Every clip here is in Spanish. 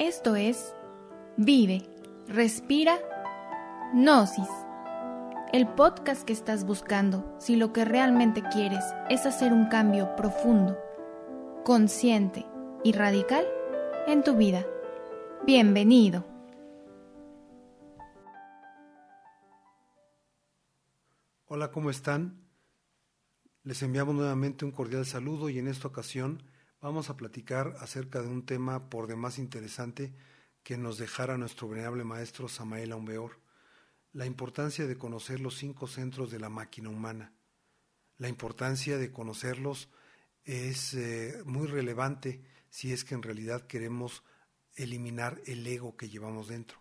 Esto es Vive, Respira, Gnosis. El podcast que estás buscando si lo que realmente quieres es hacer un cambio profundo, consciente y radical en tu vida. Bienvenido. Hola, ¿cómo están? Les enviamos nuevamente un cordial saludo y en esta ocasión vamos a platicar acerca de un tema por demás interesante que nos dejara nuestro venerable maestro Samael Aumbeor, la importancia de conocer los cinco centros de la máquina humana. La importancia de conocerlos es eh, muy relevante si es que en realidad queremos eliminar el ego que llevamos dentro.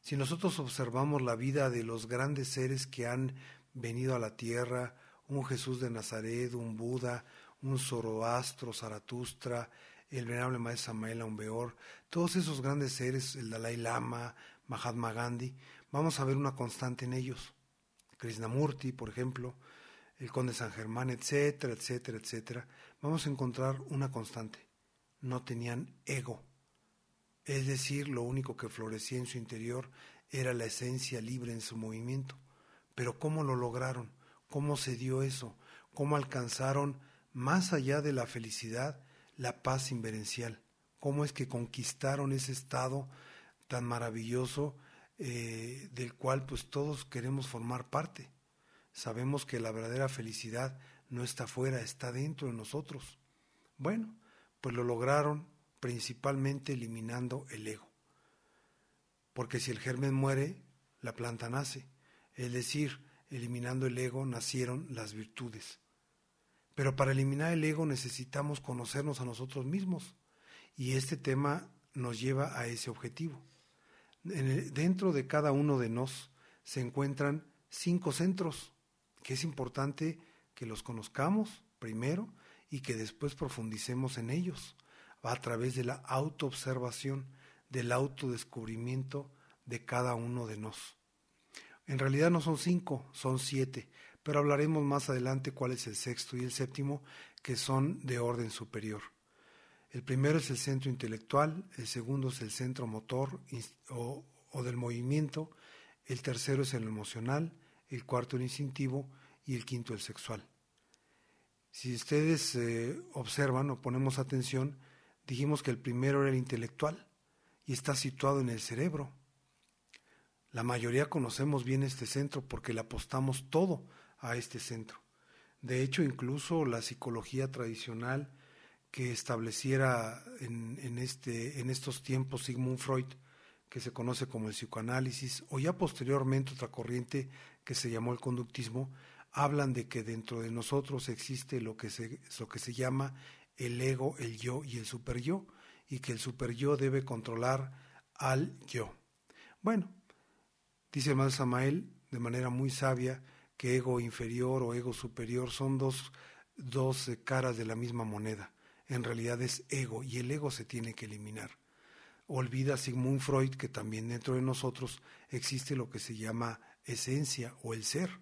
Si nosotros observamos la vida de los grandes seres que han venido a la tierra, un Jesús de Nazaret, un Buda, un Zoroastro, Zaratustra, el venerable maestro Samael Aumbeor, todos esos grandes seres, el Dalai Lama, Mahatma Gandhi, vamos a ver una constante en ellos. Krishnamurti, por ejemplo, el conde San Germán, etcétera, etcétera, etcétera, vamos a encontrar una constante. No tenían ego. Es decir, lo único que florecía en su interior era la esencia libre en su movimiento. Pero ¿cómo lo lograron? ¿Cómo se dio eso? ¿Cómo alcanzaron más allá de la felicidad, la paz inverencial. ¿Cómo es que conquistaron ese estado tan maravilloso eh, del cual pues todos queremos formar parte? Sabemos que la verdadera felicidad no está fuera, está dentro de nosotros. Bueno, pues lo lograron principalmente eliminando el ego. Porque si el germen muere, la planta nace. Es decir, eliminando el ego nacieron las virtudes. Pero para eliminar el ego necesitamos conocernos a nosotros mismos y este tema nos lleva a ese objetivo. dentro de cada uno de nos se encuentran cinco centros, que es importante que los conozcamos primero y que después profundicemos en ellos a través de la autoobservación, del autodescubrimiento de cada uno de nos. En realidad no son cinco, son siete, pero hablaremos más adelante cuál es el sexto y el séptimo, que son de orden superior. El primero es el centro intelectual, el segundo es el centro motor o, del movimiento, el tercero es el emocional, el cuarto el instintivo y el quinto el sexual. Si ustedes eh, observan o ponemos atención, dijimos que el primero era el intelectual y está situado en el cerebro. La mayoría conocemos bien este centro porque le apostamos todo a este centro. De hecho, incluso la psicología tradicional que estableciera en, este, en estos tiempos Sigmund Freud, que se conoce como el psicoanálisis, o ya posteriormente otra corriente que se llamó el conductismo, hablan de que dentro de nosotros existe lo que se, lo que se llama el ego, el yo y el superyo, y que el superyo debe controlar al yo. Bueno, dice el Samael de manera muy sabia que ego inferior o ego superior son dos, dos caras de la misma moneda. En realidad es ego y el ego se tiene que eliminar. Olvida Sigmund Freud que también dentro de nosotros existe lo que se llama esencia o el ser.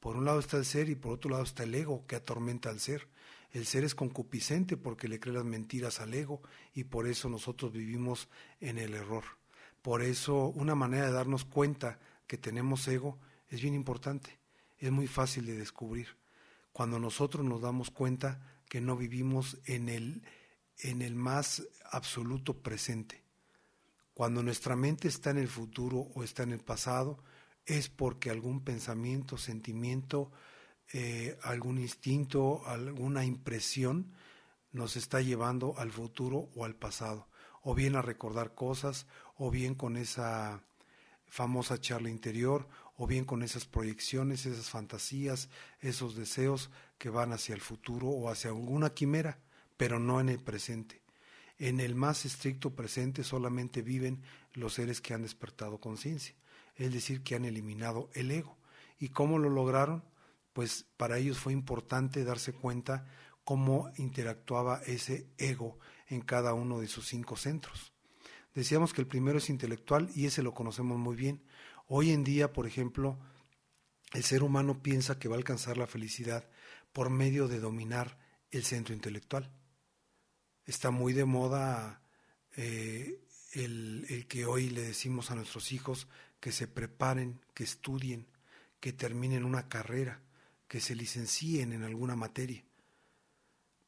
Por un lado está el ser y por otro lado está el ego que atormenta al ser. El ser es concupiscente porque le cree las mentiras al ego y por eso nosotros vivimos en el error. Por eso una manera de darnos cuenta que tenemos ego es bien importante, es muy fácil de descubrir. Cuando nosotros nos damos cuenta que no vivimos en el, en el más absoluto presente. Cuando nuestra mente está en el futuro o está en el pasado, es porque algún pensamiento, sentimiento, eh, algún instinto, alguna impresión nos está llevando al futuro o al pasado, o bien a recordar cosas, o bien con esa famosa charla interior, o bien con esas proyecciones, esas fantasías, esos deseos que van hacia el futuro o hacia alguna quimera, pero no en el presente. En el más estricto presente solamente viven los seres que han despertado conciencia, es decir, que han eliminado el ego. ¿Y cómo lo lograron? Pues para ellos fue importante darse cuenta cómo interactuaba ese ego en cada uno de sus cinco centros. Decíamos que el primero es intelectual y ese lo conocemos muy bien. Hoy en día, por ejemplo, el ser humano piensa que va a alcanzar la felicidad por medio de dominar el centro intelectual. Está muy de moda eh, el, el que hoy le decimos a nuestros hijos que se preparen, que estudien, que terminen una carrera, que se licencien en alguna materia.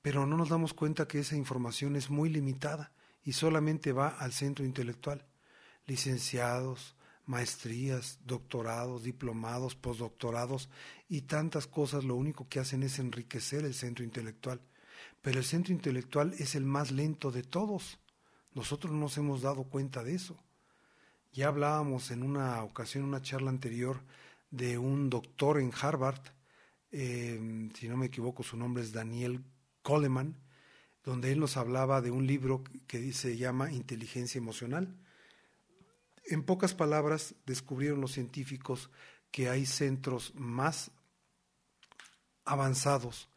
Pero no nos damos cuenta que esa información es muy limitada y solamente va al centro intelectual. Licenciados, maestrías, doctorados, diplomados, postdoctorados y tantas cosas lo único que hacen es enriquecer el centro intelectual. Pero el centro intelectual es el más lento de todos. Nosotros no nos hemos dado cuenta de eso. Ya hablábamos en una ocasión, en una charla anterior, de un doctor en Harvard, eh, si no me equivoco, su nombre es Daniel Coleman, donde él nos hablaba de un libro que se llama Inteligencia Emocional. En pocas palabras, descubrieron los científicos que hay centros más avanzados,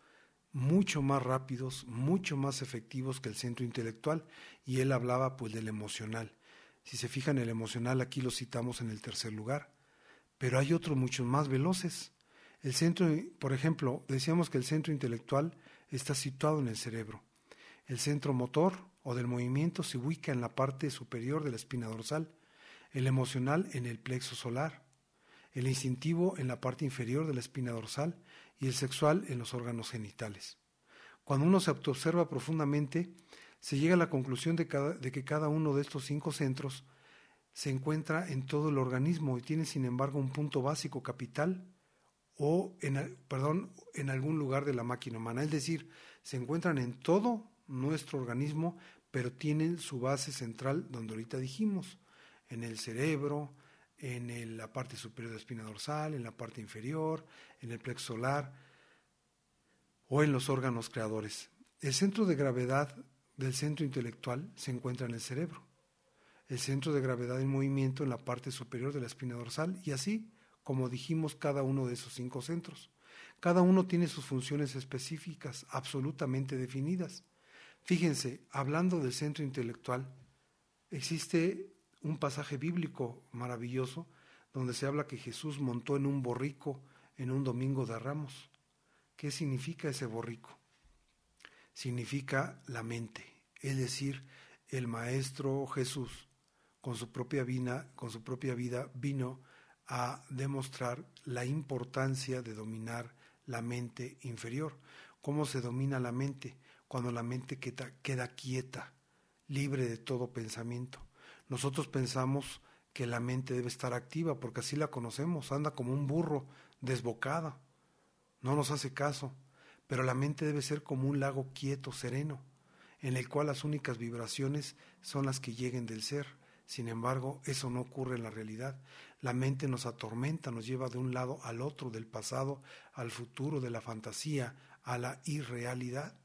mucho más rápidos, mucho más efectivos que el centro intelectual, y él hablaba pues del emocional. Si se fijan, el emocional aquí lo citamos en el tercer lugar, pero hay otros mucho más veloces. El centro, por ejemplo, decíamos que el centro intelectual está situado en el cerebro. El centro motor o del movimiento se ubica en la parte superior de la espina dorsal, el emocional en el plexo solar, el instintivo en la parte inferior de la espina dorsal y el sexual en los órganos genitales. Cuando uno se autoobserva profundamente, se llega a la conclusión de, de, que cada uno de estos cinco centros se encuentra en todo el organismo y tiene sin embargo un punto básico capital o en, perdón, en algún lugar de la máquina humana. Es decir, se encuentran en todo nuestro organismo, pero tienen su base central donde ahorita dijimos, en el cerebro, en la parte superior de la espina dorsal, en la parte inferior, en el plexo solar o en los órganos creadores. El centro de gravedad del centro intelectual se encuentra en el cerebro, el centro de gravedad en movimiento en la parte superior de la espina dorsal y así como dijimos, cada uno de esos cinco centros. Cada uno tiene sus funciones específicas, absolutamente definidas. Fíjense, hablando del centro intelectual, existe un pasaje bíblico maravilloso donde se habla que Jesús montó en un borrico en un domingo de ramos. ¿Qué significa ese borrico? Significa la mente, es decir, el Maestro Jesús con su propia vida, con su propia vida vino a demostrar la importancia de dominar la mente inferior. ¿Cómo se domina la mente? Cuando la mente queda, queda quieta, libre de todo pensamiento. Nosotros pensamos que la mente debe estar activa porque así la conocemos, anda como un burro desbocada, no nos hace caso, pero la mente debe ser como un lago quieto, sereno, en el cual las únicas vibraciones son las que lleguen del ser. Sin embargo, eso no ocurre en la realidad. La mente nos atormenta, nos lleva de un lado al otro, del pasado al futuro, de la fantasía a la irrealidad.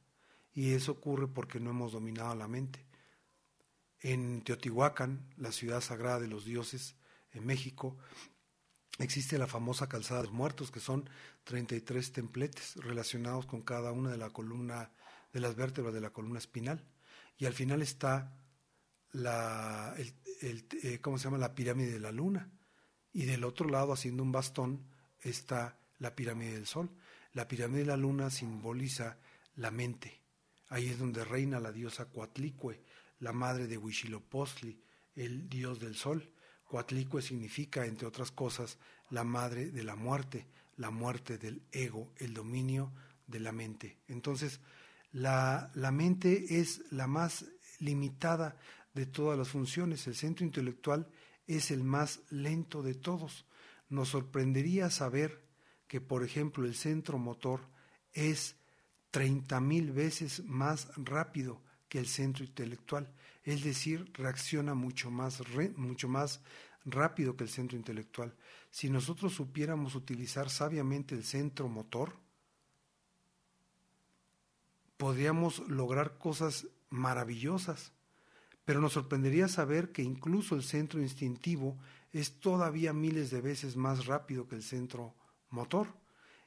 Y eso ocurre porque no hemos dominado la mente. En Teotihuacán, la ciudad sagrada de los dioses, en México, existe la famosa calzada de los muertos, que son 33 templetes relacionados con cada una de la columna, de las vértebras de la columna espinal. Y al final está la, eh, ¿cómo se llama? la pirámide de la luna y del otro lado, haciendo un bastón, está la pirámide del Sol. La pirámide de la Luna simboliza la mente. Ahí es donde reina la diosa Coatlicue, la madre de Huitzilopochtli, el dios del Sol. Coatlicue significa, entre otras cosas, la madre de la muerte, la muerte del ego, el dominio de la mente. Entonces, la, la mente es la más limitada de todas las funciones. El centro intelectual es el más lento de todos. Nos sorprendería saber que, por ejemplo, el centro motor es treinta mil veces más rápido que el centro intelectual, es decir, reacciona mucho más, mucho más rápido que el centro intelectual. Si nosotros supiéramos utilizar sabiamente el centro motor, podríamos lograr cosas maravillosas. Pero nos sorprendería saber que incluso el centro instintivo es todavía miles de veces más rápido que el centro motor.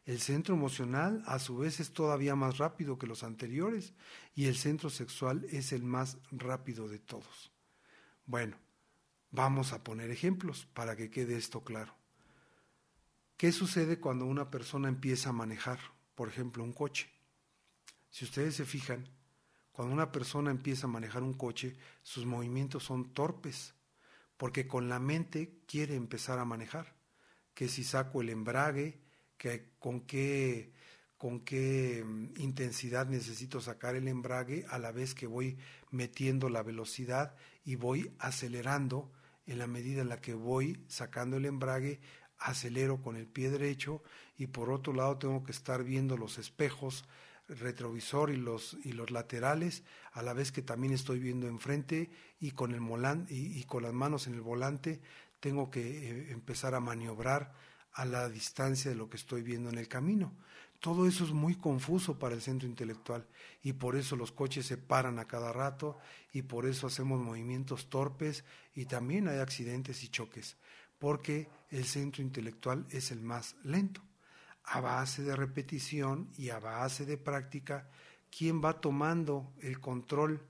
El centro emocional a su vez es todavía más rápido que los anteriores y el centro sexual es el más rápido de todos. Bueno, vamos a poner ejemplos para que quede esto claro. ¿Qué sucede cuando una persona empieza a manejar, por ejemplo, un coche? Si ustedes se fijan, Cuando una persona empieza a manejar un coche, sus movimientos son torpes, porque con la mente quiere empezar a manejar. Que si saco el embrague, que con qué con qué mm, intensidad necesito sacar el embrague a la vez que voy metiendo la velocidad y voy acelerando en la medida en la que voy sacando el embrague, acelero con el pie derecho y por otro lado tengo que estar viendo los espejos retrovisor y los, y los laterales, a la vez que también estoy viendo enfrente y con, el volante, y, con las manos en el volante tengo que eh, empezar a maniobrar a la distancia de lo que estoy viendo en el camino. Todo eso es muy confuso para el centro intelectual y por eso los coches se paran a cada rato y por eso hacemos movimientos torpes y también hay accidentes y choques, porque el centro intelectual es el más lento. A base de repetición y a base de práctica, ¿quién va tomando el control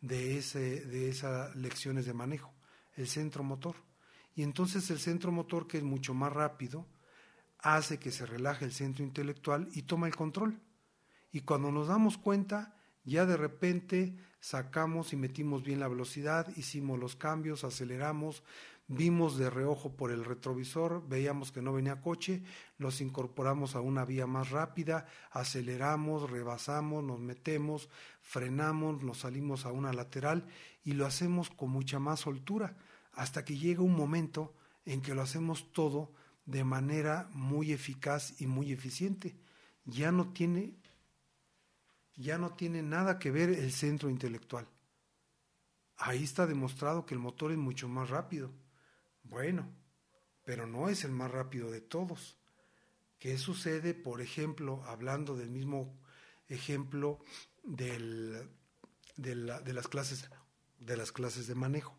de, ese, de esas lecciones de manejo? El centro motor. Y entonces el centro motor, que es mucho más rápido, hace que se relaje el centro intelectual y toma el control. Y cuando nos damos cuenta, ya de repente sacamos y metimos bien la velocidad, hicimos los cambios, aceleramos, vimos de reojo por el retrovisor, veíamos que no venía coche, los incorporamos a una vía más rápida, aceleramos, rebasamos, nos metemos, frenamos, nos salimos a una lateral y lo hacemos con mucha más soltura, hasta que llega un momento en que lo hacemos todo de manera muy eficaz y muy eficiente. Ya no tiene ya no tiene nada que ver el centro intelectual. Ahí está demostrado que el motor es mucho más rápido. Bueno, pero no es el más rápido de todos. ¿Qué sucede, por ejemplo, hablando del mismo ejemplo del, de, de, las clases, de las clases de manejo?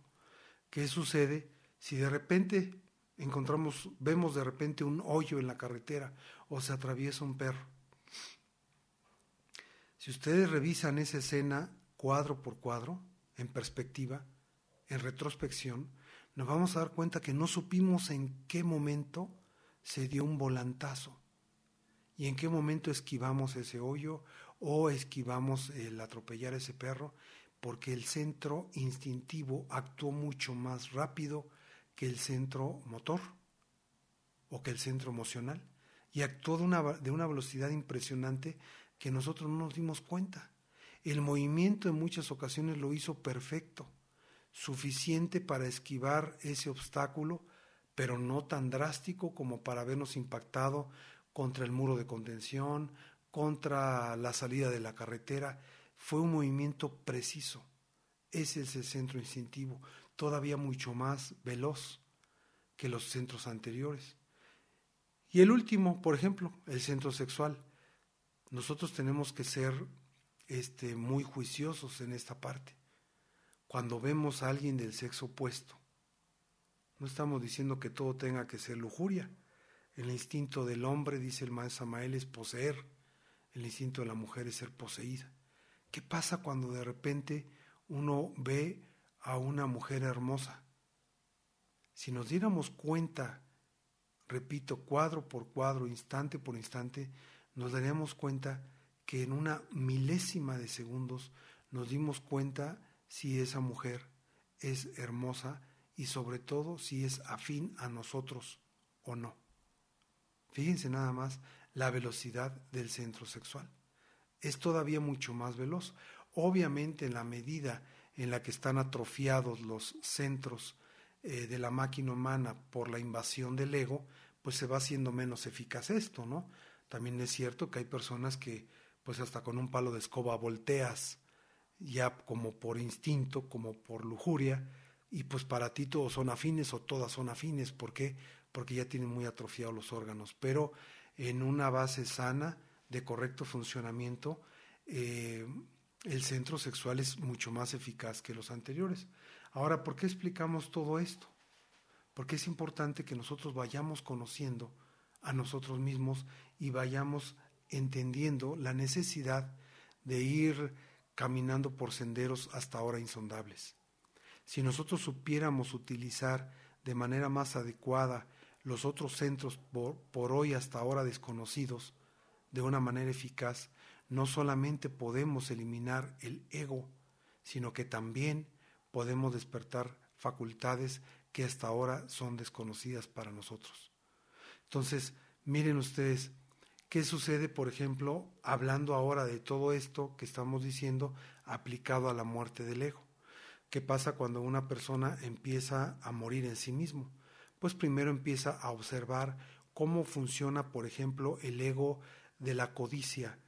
¿Qué sucede si de repente encontramos, vemos de repente un hoyo en la carretera o se atraviesa un perro. Si ustedes revisan esa escena cuadro por cuadro, en perspectiva, en retrospección, nos vamos a dar cuenta que no supimos en qué momento se dio un volantazo y en qué momento esquivamos ese hoyo o esquivamos el atropellar ese perro, porque el centro instintivo actuó mucho más rápido que el centro motor o que el centro emocional. Y actuó de una, de una velocidad impresionante que nosotros no nos dimos cuenta. El movimiento en muchas ocasiones lo hizo perfecto, suficiente para esquivar ese obstáculo, pero no tan drástico como para habernos impactado contra el muro de contención, contra la salida de la carretera. Fue un movimiento preciso. Ese es el centro instintivo todavía mucho más veloz que los centros anteriores. Y el último, por ejemplo, el centro sexual. Nosotros tenemos que ser este, muy juiciosos en esta parte. Cuando vemos a alguien del sexo opuesto, no estamos diciendo que todo tenga que ser lujuria. El instinto del hombre, dice el maestro Samael, es poseer. El instinto de la mujer es ser poseída. ¿Qué pasa cuando de repente uno ve a una mujer hermosa. Si nos diéramos cuenta, repito, cuadro por cuadro, instante por instante, nos daríamos cuenta que en una milésima de segundos nos dimos cuenta si esa mujer es hermosa y sobre todo si es afín a nosotros o no. Fíjense nada más la velocidad del centro sexual. Es todavía mucho más veloz. Obviamente en la medida en la que están atrofiados los centros eh, de la máquina humana por la invasión del ego, pues se va haciendo menos eficaz esto, ¿no? También es cierto que hay personas que, pues hasta con un palo de escoba volteas, ya como por instinto, como por lujuria, y pues para ti todos son afines o todas son afines, ¿por qué? Porque ya tienen muy atrofiados los órganos, pero en una base sana de correcto funcionamiento, eh, el centro sexual es mucho más eficaz que los anteriores. Ahora, ¿por qué explicamos todo esto? Porque es importante que nosotros vayamos conociendo a nosotros mismos y vayamos entendiendo la necesidad de ir caminando por senderos hasta ahora insondables. Si nosotros supiéramos utilizar de manera más adecuada los otros centros por, por hoy hasta ahora desconocidos de una manera eficaz, no solamente podemos eliminar el ego, sino que también podemos despertar facultades que hasta ahora son desconocidas para nosotros. Entonces, miren ustedes, ¿qué sucede, por ejemplo, hablando ahora de todo esto que estamos diciendo aplicado a la muerte del ego? ¿Qué pasa cuando una persona empieza a morir en sí mismo? Pues primero empieza a observar cómo funciona, por ejemplo, el ego de la codicia,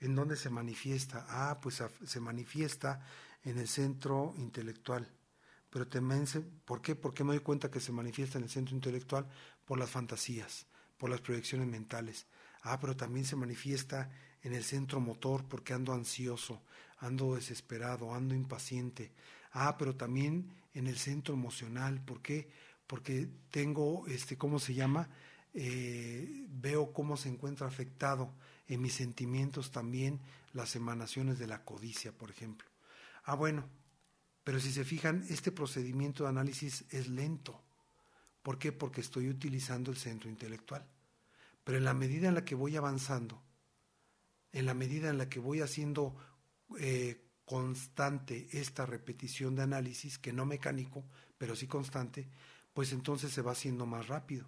en dónde se manifiesta. Ah, pues se manifiesta en el centro intelectual. Pero también, ¿por qué? ¿Por qué me doy cuenta que se manifiesta en el centro intelectual? Por las fantasías, por las proyecciones mentales. Ah, pero también se manifiesta en el centro motor porque ando ansioso, ando desesperado, ando impaciente. Ah, pero también en el centro emocional. ¿Por qué? Porque tengo, este, ¿cómo se llama? Eh, veo cómo se encuentra afectado en mis sentimientos también las emanaciones de la codicia, por ejemplo. Ah, bueno, pero si se fijan, este procedimiento de análisis es lento. ¿Por qué? Porque estoy utilizando el centro intelectual. Pero en la medida en la que voy avanzando, en la medida en la que voy haciendo eh, constante esta repetición de análisis, que no mecánico, pero sí constante, pues entonces se va haciendo más rápido.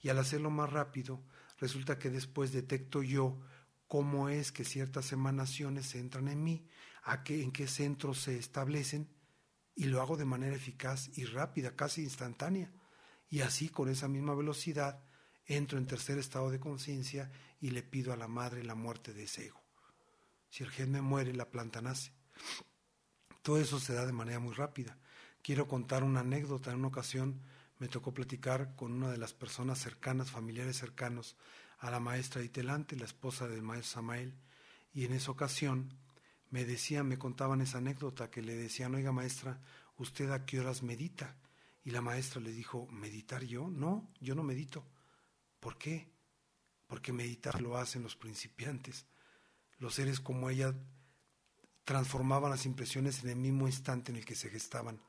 Y al hacerlo más rápido, resulta que después detecto yo cómo es que ciertas emanaciones entran en mí, a qué, en qué centros se establecen, y lo hago de manera eficaz y rápida, casi instantánea. Y así, con esa misma velocidad, entro en tercer estado de conciencia y le pido a la madre la muerte de ese ego. Si el gen me muere, la planta nace. Todo eso se da de manera muy rápida. Quiero contar una anécdota. En una ocasión me tocó platicar con una de las personas cercanas, familiares cercanos, a la maestra Itelante, la esposa del maestro Samael, y en esa ocasión me decían, me contaban esa anécdota que le decían, oiga maestra, ¿usted a qué horas medita? Y la maestra le dijo, ¿meditar yo? No, yo no medito. ¿Por qué? Porque meditar lo hacen los principiantes. Los seres como ella transformaban las impresiones en el mismo instante en el que se gestaban,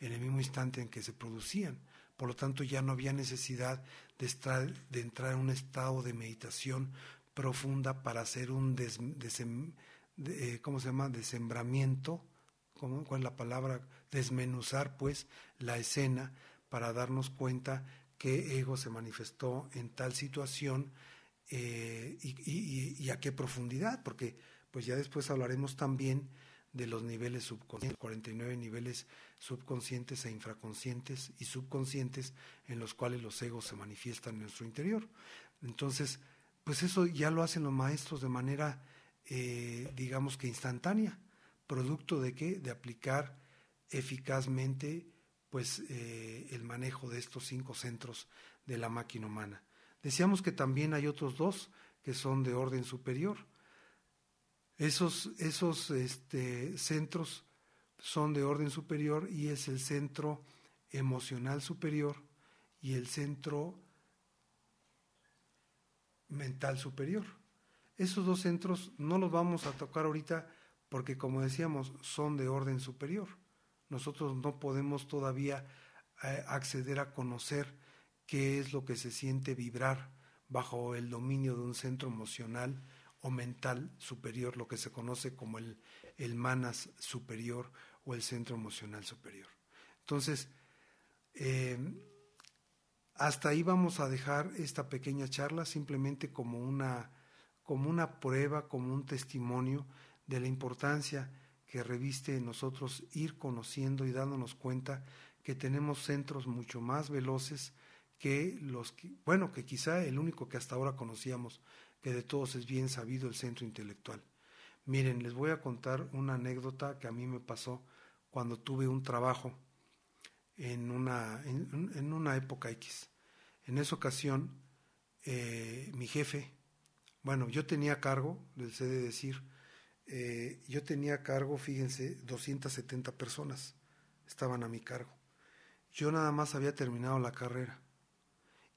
en el mismo instante en que se producían. Por lo tanto, ya no había necesidad de, de entrar en un estado de meditación profunda para hacer un eh, ¿cómo se llama? Desembramiento, ¿cómo, ¿cuál es la palabra? Desmenuzar, pues, la escena para darnos cuenta qué ego se manifestó en tal situación eh, y, a qué profundidad, porque pues ya después hablaremos también de los niveles subconscientes, 49 niveles subconscientes e infraconscientes y subconscientes en los cuales los egos se manifiestan en nuestro interior. Entonces, pues eso ya lo hacen los maestros de manera, eh, digamos que instantánea, producto de qué? De aplicar eficazmente pues eh, el manejo de estos cinco centros de la máquina humana. Decíamos que también hay otros dos que son de orden superior, esos, esos este, centros son de orden superior y es el centro emocional superior y el centro mental superior. Esos dos centros no los vamos a tocar ahorita porque, como decíamos, son de orden superior. Nosotros no podemos todavía eh, acceder a conocer qué es lo que se siente vibrar bajo el dominio de un centro emocional o mental superior, lo que se conoce como el, el manas superior o el centro emocional superior. Entonces, eh, hasta ahí vamos a dejar esta pequeña charla simplemente como una, como una prueba, como un testimonio de la importancia que reviste en nosotros ir conociendo y dándonos cuenta que tenemos centros mucho más veloces que los que, bueno, que quizá el único que hasta ahora conocíamos de todos es bien sabido el centro intelectual. Miren, les voy a contar una anécdota que a mí me pasó cuando tuve un trabajo en una, en, una época X. En esa ocasión, eh, mi jefe, bueno, yo tenía cargo, les he de decir, eh, yo tenía cargo, fíjense, 270 personas estaban a mi cargo. Yo nada más había terminado la carrera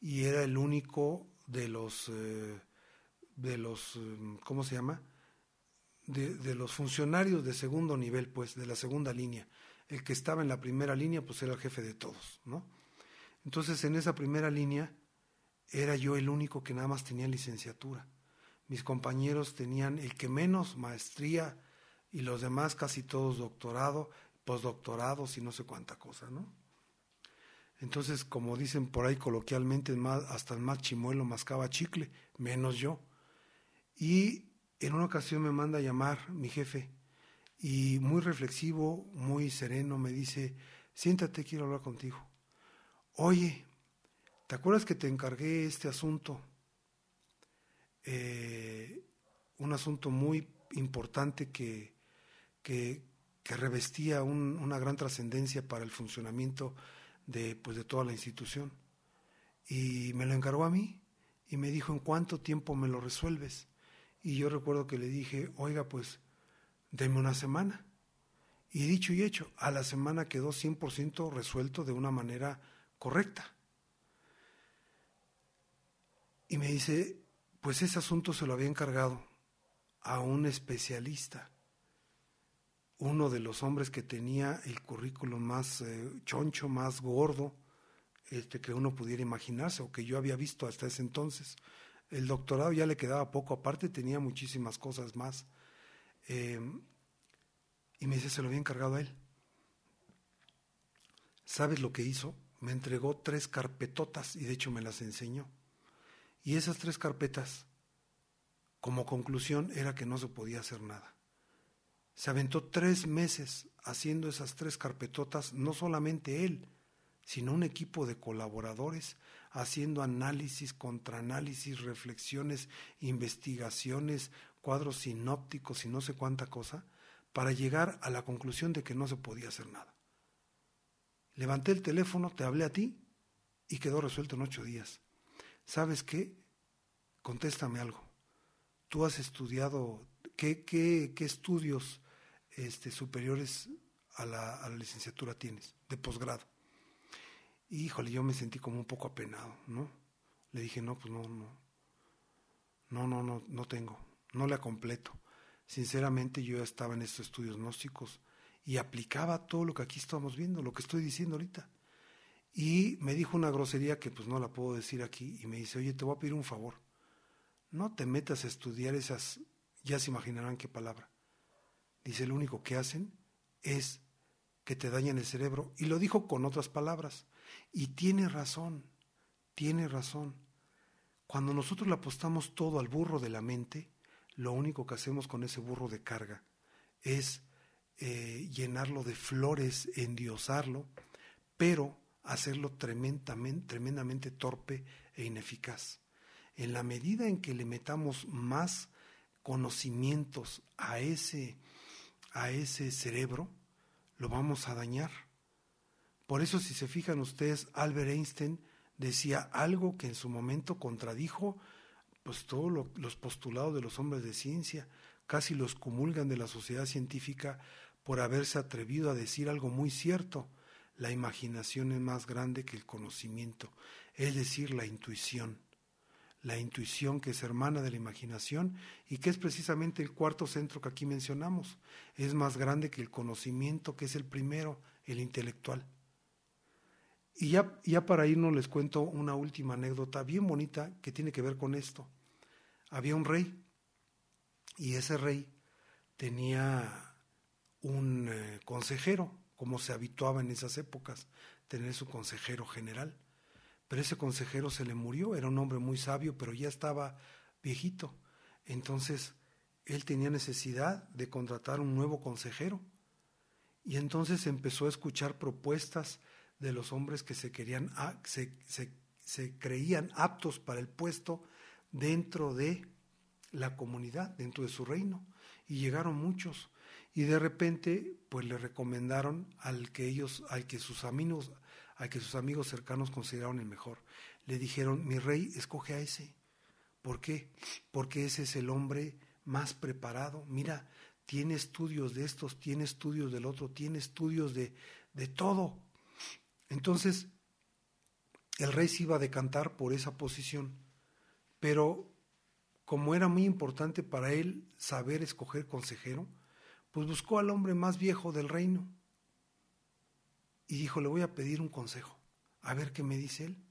y era el único de los eh, de los, em, ¿cómo se llama? De, los funcionarios de segundo nivel, pues, de la segunda línea. El que estaba en la primera línea, pues era el jefe de todos, ¿no? Entonces, en esa primera línea, era yo el único que nada más tenía licenciatura. mis compañeros tenían el que menos maestría y los demás casi todos doctorado, postdoctorados y no sé cuánta cosa, ¿no? Entonces, como dicen por ahí coloquialmente, hasta el más chimuelo mascaba chicle, menos yo. Y en una ocasión me manda a llamar mi jefe y muy reflexivo, muy sereno, me dice, siéntate, quiero hablar contigo. Oye, ¿te acuerdas que te encargué este asunto? Eh, un asunto muy importante que, que, revestía una gran trascendencia para el funcionamiento de, pues, de toda la institución. Y me lo encargó a mí y me dijo, ¿en cuánto tiempo me lo resuelves? Y yo recuerdo que le dije, oiga, pues, deme una semana. Y dicho y hecho, a la semana quedó 100% resuelto de una manera correcta. Y me dice, pues ese asunto se lo había encargado a un especialista, uno de los hombres que tenía el currículum más eh, choncho, más gordo, este, que uno pudiera imaginarse o que yo había visto hasta ese entonces. El doctorado ya le quedaba poco, aparte tenía muchísimas cosas más. Em, y me dice, se lo había encargado a él. ¿Sabes lo que hizo? Me entregó tres carpetotas y de hecho me las enseñó. Y esas tres carpetas, como conclusión, era que no se podía hacer nada. Se aventó tres meses haciendo esas tres carpetotas, no solamente él, sino un equipo de colaboradores haciendo análisis, contraanálisis, reflexiones, investigaciones, cuadros sinópticos y no sé cuánta cosa, para llegar a la conclusión de que no se podía hacer nada. Levanté el teléfono, te hablé a ti y quedó resuelto en ocho días. ¿Sabes qué? Contéstame algo. Tú has estudiado, ¿qué, qué, qué estudios este, superiores a la, a la licenciatura tienes, de posgrado? Híjole, yo me sentí como un poco apenado, ¿no? Le dije, no, pues no, no, no, no, no, no tengo, no la completo. Sinceramente yo estaba en estos estudios gnósticos y aplicaba todo lo que aquí estamos viendo, lo que estoy diciendo ahorita. Y me dijo una grosería que pues no la puedo decir aquí y me dice, oye, te voy a pedir un favor, no te metas a estudiar esas, ya se imaginarán qué palabra. Dice, lo único que hacen es que te dañan el cerebro. Y lo dijo con otras palabras. Y tiene razón, tiene razón. Cuando nosotros le apostamos todo al burro de la mente, lo único que hacemos con ese burro de carga es eh, llenarlo de flores, endiosarlo, pero hacerlo tremendamente, tremendamente torpe e ineficaz. En la medida en que le metamos más conocimientos a ese, a ese cerebro, lo vamos a dañar. Por eso, si se fijan ustedes, Albert Einstein decía algo que en su momento contradijo pues todos los postulados de los hombres de ciencia, casi los comulgan de la sociedad científica por haberse atrevido a decir algo muy cierto. La imaginación es más grande que el conocimiento, es decir, la intuición. La intuición que es hermana de la imaginación y que es precisamente el cuarto centro que aquí mencionamos. Es más grande que el conocimiento, que es el primero, el intelectual. Y ya, ya para irnos les cuento una última anécdota bien bonita que tiene que ver con esto. Había un rey y ese rey tenía un eh, consejero, como se habituaba en esas épocas, tener su consejero general. Pero ese consejero se le murió, era un hombre muy sabio, pero ya estaba viejito. Entonces, él tenía necesidad de contratar un nuevo consejero. Y entonces empezó a escuchar propuestas de los hombres que se, querían, se, se, creían aptos para el puesto dentro de la comunidad, dentro de su reino. Y llegaron muchos. Y de repente, pues le recomendaron al que ellos, al que sus amigos, al que sus amigos cercanos consideraron el mejor. Le dijeron, mi rey, escoge a ese. ¿Por qué? Porque ese es el hombre más preparado. Mira, tiene estudios de estos, tiene estudios del otro, tiene estudios de, de todo. Entonces, el rey se iba a decantar por esa posición, pero como era muy importante para él saber escoger consejero, pues buscó al hombre más viejo del reino y dijo, le voy a pedir un consejo, a ver qué me dice él.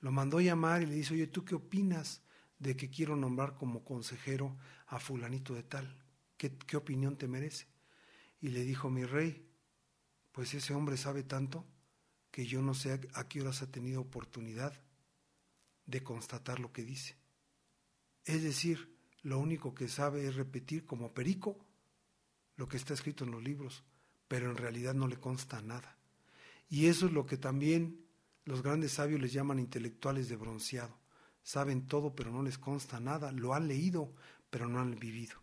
Lo mandó llamar y le dice, oye, ¿tú qué opinas de que quiero nombrar como consejero a fulanito de tal. ¿Qué, qué opinión te merece? Y le dijo mi rey, pues ese hombre sabe tanto que yo no sé a qué horas ha tenido oportunidad de constatar lo que dice. Es decir, lo único que sabe es repetir como perico lo que está escrito en los libros, pero en realidad no le consta nada. Y eso es lo que también los grandes sabios les llaman intelectuales de bronceado. Saben todo, pero no les consta nada. Lo han leído, pero no han vivido.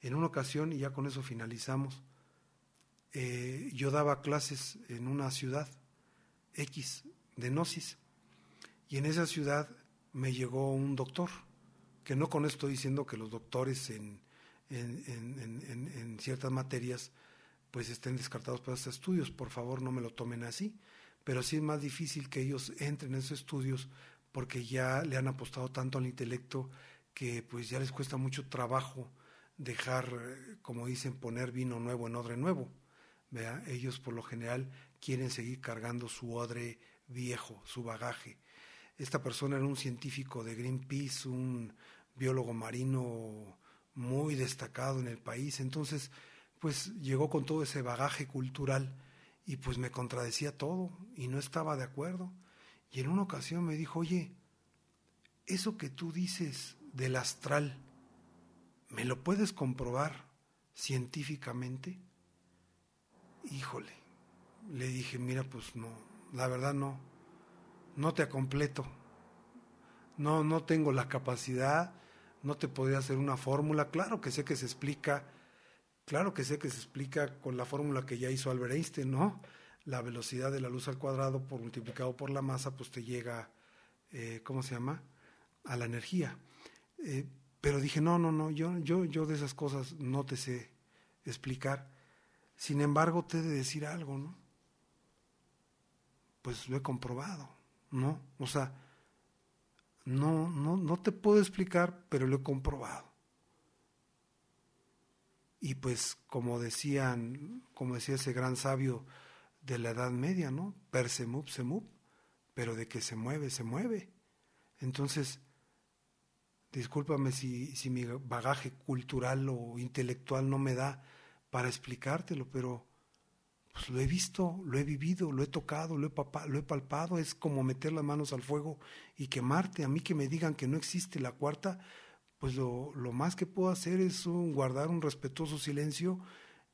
En una ocasión, y ya con eso finalizamos, eh, yo daba clases en una ciudad X de Gnosis, y en esa ciudad me llegó un doctor, que no con esto estoy diciendo que los doctores en, en, ciertas materias pues estén descartados para estos estudios, por favor no me lo tomen así, pero sí es más difícil que ellos entren en esos estudios porque ya le han apostado tanto al intelecto que pues ya les cuesta mucho trabajo dejar, como dicen, poner vino nuevo en odre nuevo. ¿vea? Ellos por lo general quieren seguir cargando su odre viejo, su bagaje. Esta persona era un científico de Greenpeace, un biólogo marino muy destacado en el país, entonces pues llegó con todo ese bagaje cultural y pues me contradecía todo y no estaba de acuerdo. Y en una ocasión me dijo, oye, eso que tú dices del astral, ¿me lo puedes comprobar científicamente? Híjole, le dije, mira, pues no, la verdad no, no te completo. No, no tengo la capacidad, no te podría hacer una fórmula. Claro que sé que se explica, claro que sé que se explica con la fórmula que ya hizo Albert Einstein, ¿no? La velocidad de la luz al cuadrado por multiplicado por la masa, pues te llega, eh, ¿cómo se llama? A la energía. Eh, pero dije, no, no, no, yo, yo, yo de esas cosas no te sé explicar. Sin embargo, te he de decir algo, ¿no? Pues lo he comprobado, ¿no? O sea, no, no, no te puedo explicar, pero lo he comprobado. Y pues como decían, como decía ese gran sabio de la Edad Media, ¿no? Per se mueve, pero de que se mueve, se mueve. Entonces, discúlpame si, si mi bagaje cultural o intelectual no me da para explicártelo, pero pues lo he visto, lo he vivido, lo he tocado, lo he, lo he palpado, es como meter las manos al fuego y quemarte. A mí que me digan que no existe la cuarta, pues lo, lo más que puedo hacer es guardar un respetuoso silencio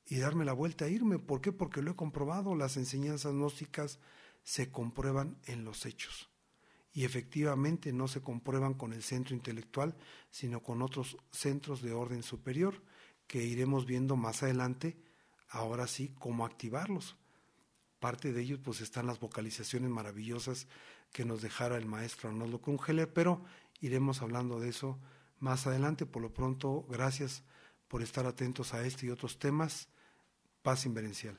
y darme la vuelta a irme. ¿Por qué? Porque lo he comprobado, las enseñanzas gnósticas se comprueban en los hechos. Y efectivamente no se comprueban con el centro intelectual, sino con otros centros de orden superior que iremos viendo más adelante ahora sí cómo activarlos. Parte de ellos pues están las vocalizaciones maravillosas que nos dejara el maestro Arnoldo Krungeler, pero iremos hablando de eso más adelante. Por lo pronto, gracias por estar atentos a este y otros temas. Paz inverencial.